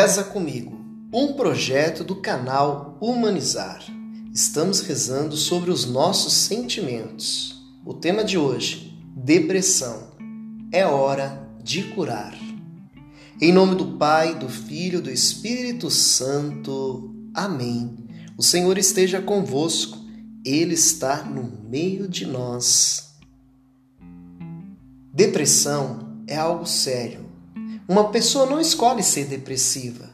Reza comigo, um projeto do canal Humanizar. Estamos rezando sobre os nossos sentimentos. O tema de hoje: depressão. É hora de curar. Em nome do Pai, do Filho, do Espírito Santo. Amém. O Senhor esteja convosco, Ele está no meio de nós. Depressão é algo sério. Uma pessoa não escolhe ser depressiva.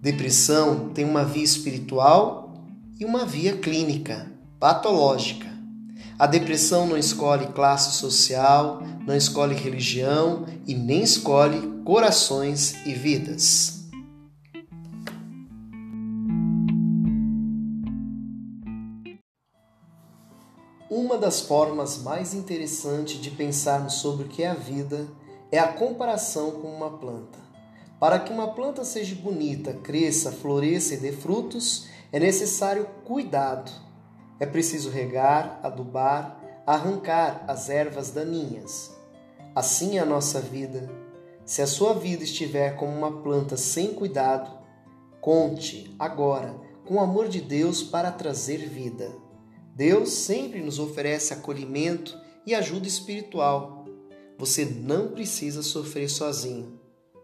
Depressão tem uma via espiritual e uma via clínica, patológica. A depressão não escolhe classe social, não escolhe religião e nem escolhe corações e vidas. Uma das formas mais interessantes de pensarmos sobre o que é a vida é a comparação com uma planta. Para que uma planta seja bonita, cresça, floresça e dê frutos, é necessário cuidado. É preciso regar, adubar, arrancar as ervas daninhas. Assim é a nossa vida. Se a sua vida estiver como uma planta sem cuidado, conte agora com o amor de Deus para trazer vida. Deus sempre nos oferece acolhimento e ajuda espiritual. Você não precisa sofrer sozinho.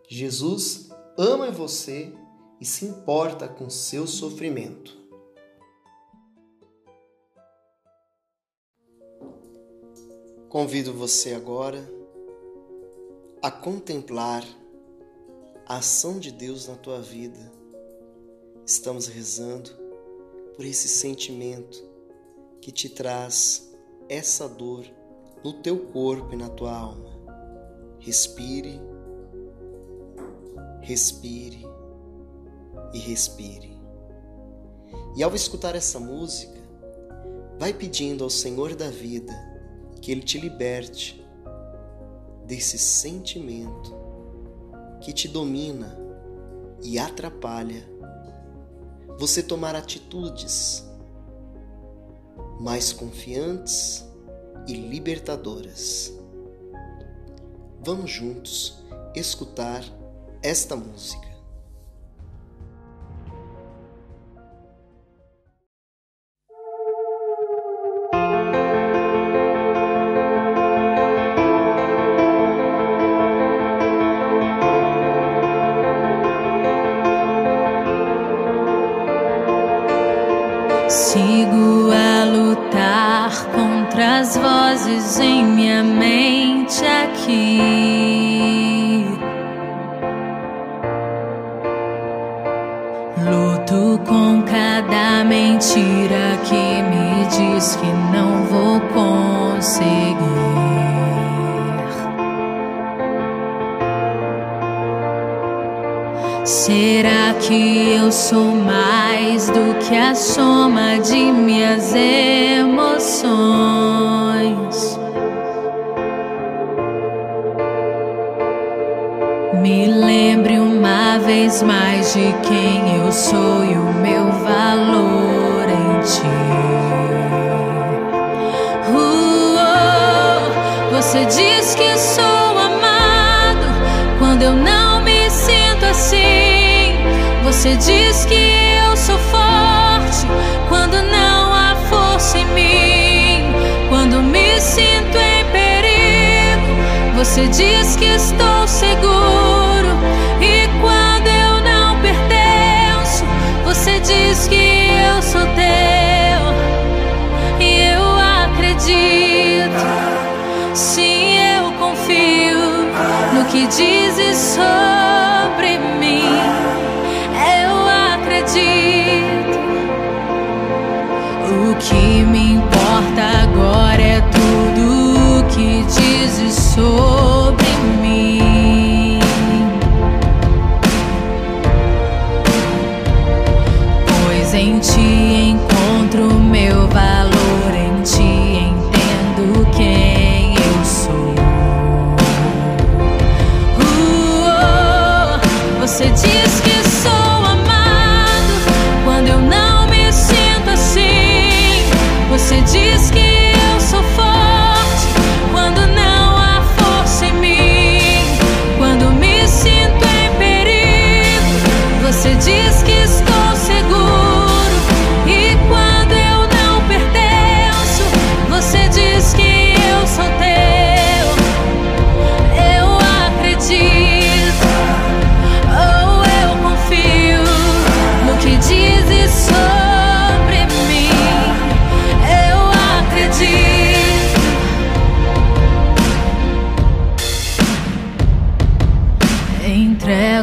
Jesus ama você e se importa com seu sofrimento. Convido você agora a contemplar a ação de Deus na tua vida. Estamos rezando por esse sentimento que te traz essa dor no teu corpo e na tua alma. Respire, respire e respire. E ao escutar essa música, vai pedindo ao Senhor da vida que Ele te liberte desse sentimento que te domina e atrapalha você tomar atitudes mais confiantes e libertadoras. Vamos juntos escutar esta música. Sigo a contra as vozes em minha mente aqui. Luto com cada mentira que me diz que não vou conseguir. Será que eu sou mais do que a soma de minhas de quem eu sou e o meu valor em ti. Uh, oh, você diz que sou amado quando eu não me sinto assim. Você diz que eu sou forte quando não há força em mim. Quando me sinto em perigo, você diz que estou seguro. Que eu sou teu. E eu acredito, sim, eu confio no que dizes sobre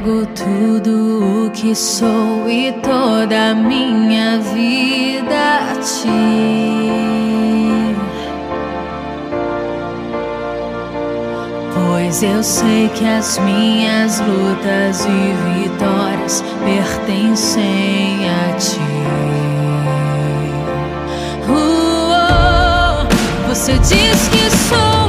entrego tudo o que sou e toda a minha vida a ti. Pois eu sei que as minhas lutas e vitórias pertencem a ti. Uh, oh, você diz que sou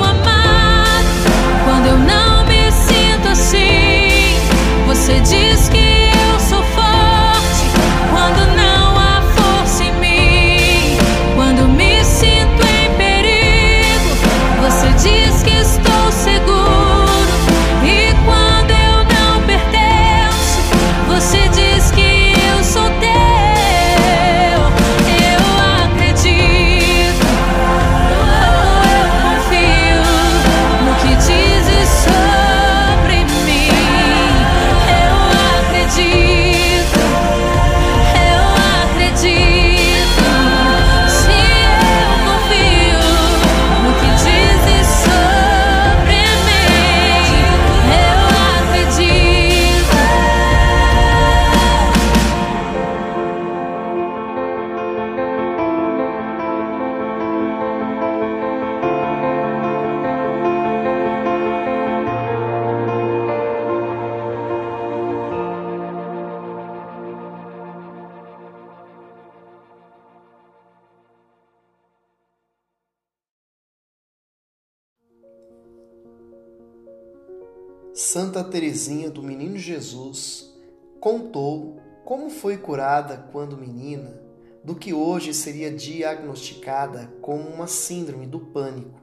Santa Teresinha do Menino Jesus contou como foi curada quando menina do que hoje seria diagnosticada como uma síndrome do pânico,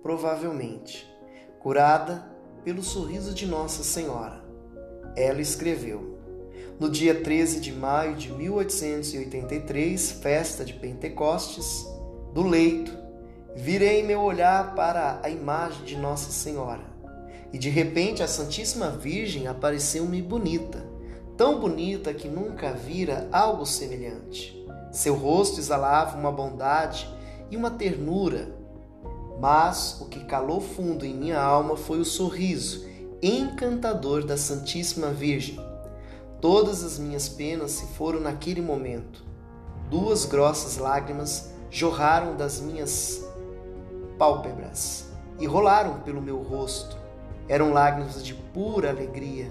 provavelmente, curada pelo sorriso de Nossa Senhora. Ela escreveu: No dia 13 de maio de 1883, festa de Pentecostes, do leito, virei meu olhar para a imagem de Nossa Senhora e de repente a Santíssima Virgem apareceu-me bonita, tão bonita que nunca vira algo semelhante. Seu rosto exalava uma bondade e uma ternura, mas o que calou fundo em minha alma foi o sorriso encantador da Santíssima Virgem. Todas as minhas penas se foram naquele momento. Duas grossas lágrimas jorraram das minhas pálpebras e rolaram pelo meu rosto. Eram lágrimas de pura alegria.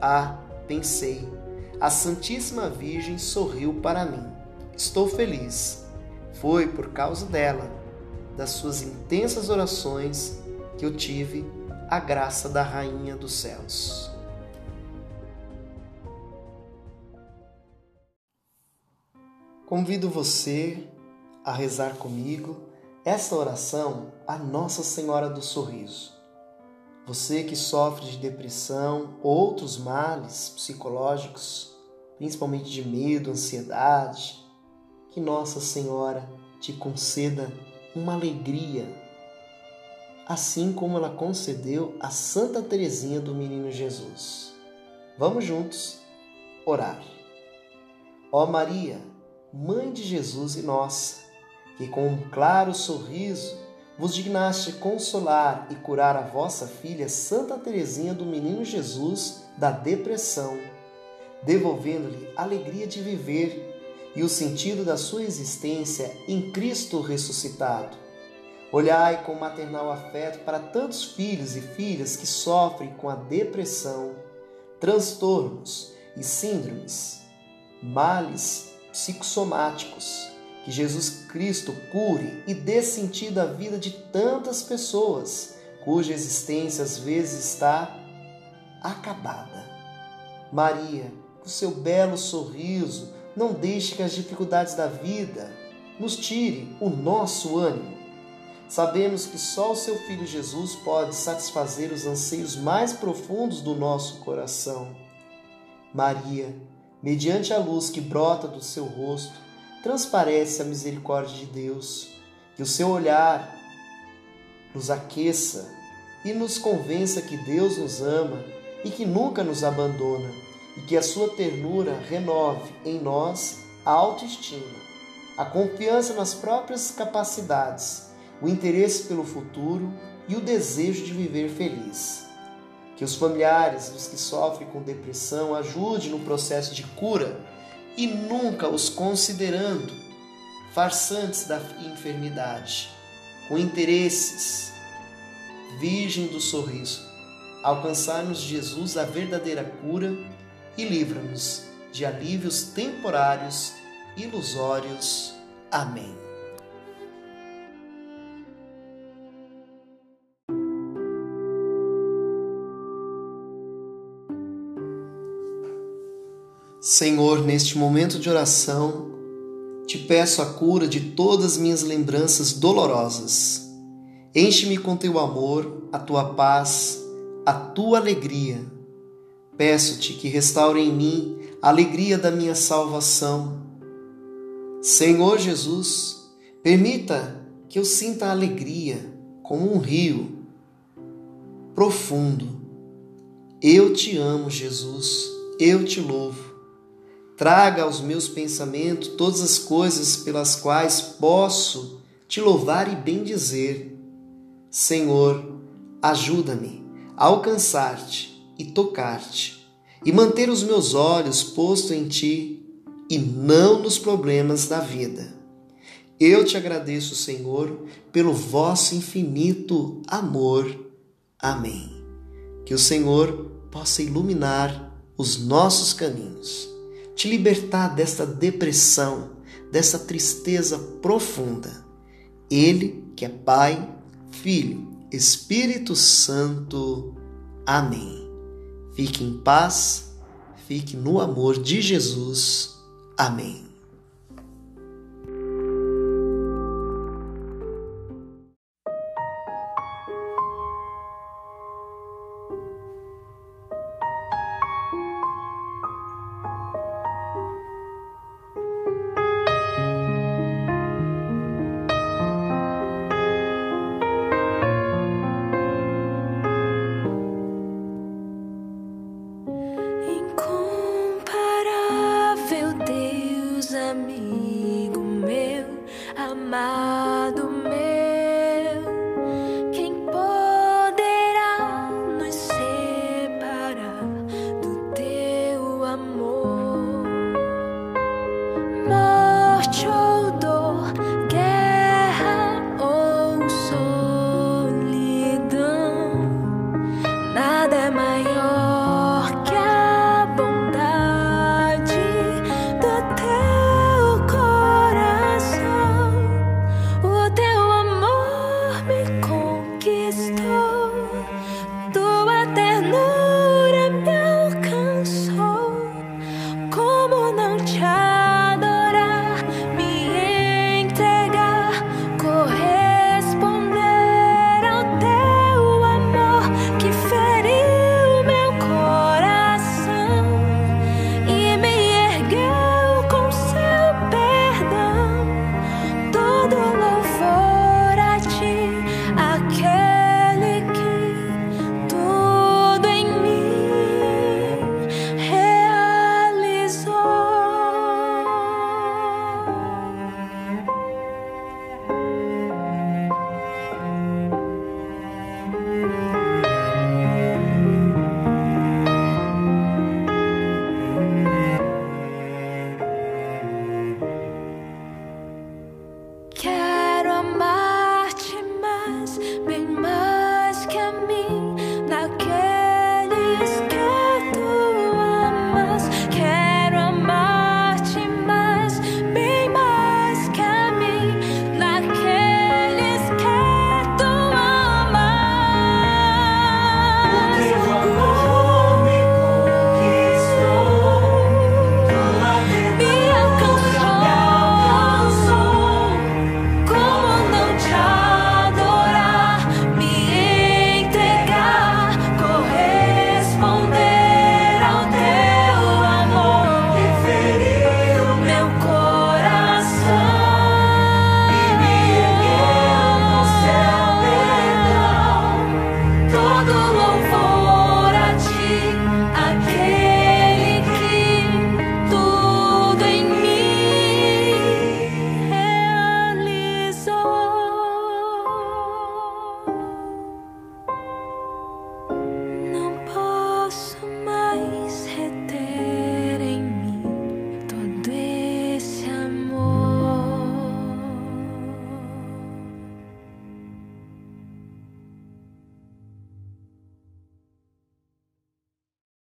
Ah, pensei, a Santíssima Virgem sorriu para mim. Estou feliz. Foi por causa dela, das suas intensas orações, que eu tive a graça da Rainha dos Céus. Convido você a rezar comigo essa oração a Nossa Senhora do Sorriso. Você que sofre de depressão, outros males psicológicos, principalmente de medo, ansiedade, que Nossa Senhora te conceda uma alegria, assim como ela concedeu a Santa Teresinha do Menino Jesus. Vamos juntos orar. Ó Maria, Mãe de Jesus e nossa, que com um claro sorriso vos dignaste consolar e curar a vossa filha Santa Teresinha do Menino Jesus da depressão, devolvendo-lhe a alegria de viver e o sentido da sua existência em Cristo ressuscitado. Olhai com maternal afeto para tantos filhos e filhas que sofrem com a depressão, transtornos e síndromes, males psicossomáticos que Jesus Cristo cure e dê sentido à vida de tantas pessoas cuja existência às vezes está acabada. Maria, com seu belo sorriso, não deixe que as dificuldades da vida nos tire o nosso ânimo. Sabemos que só o seu Filho Jesus pode satisfazer os anseios mais profundos do nosso coração. Maria, mediante a luz que brota do seu rosto, transparece a misericórdia de Deus, que o seu olhar nos aqueça e nos convença que Deus nos ama e que nunca nos abandona, e que a sua ternura renove em nós a autoestima, a confiança nas próprias capacidades, o interesse pelo futuro e o desejo de viver feliz. Que os familiares dos que sofrem com depressão ajude no processo de cura e nunca os considerando farsantes da enfermidade, com interesses. Virgem do sorriso, alcançar-nos Jesus a verdadeira cura e livra-nos de alívios temporários, ilusórios. Amém. Senhor, neste momento de oração, te peço a cura de todas minhas lembranças dolorosas. Enche-me com teu amor, a tua paz, a tua alegria. Peço-te que restaure em mim a alegria da minha salvação. Senhor Jesus, permita que eu sinta a alegria como um rio profundo. Eu te amo, Jesus, eu te louvo traga aos meus pensamentos todas as coisas pelas quais posso te louvar e bendizer. Senhor, ajuda-me a alcançar-te e tocar-te, e manter os meus olhos postos em ti e não nos problemas da vida. Eu te agradeço, Senhor, pelo vosso infinito amor. Amém. Que o Senhor possa iluminar os nossos caminhos te libertar desta depressão, dessa tristeza profunda. Ele, que é Pai, Filho, Espírito Santo. Amém. Fique em paz, fique no amor de Jesus. Amém.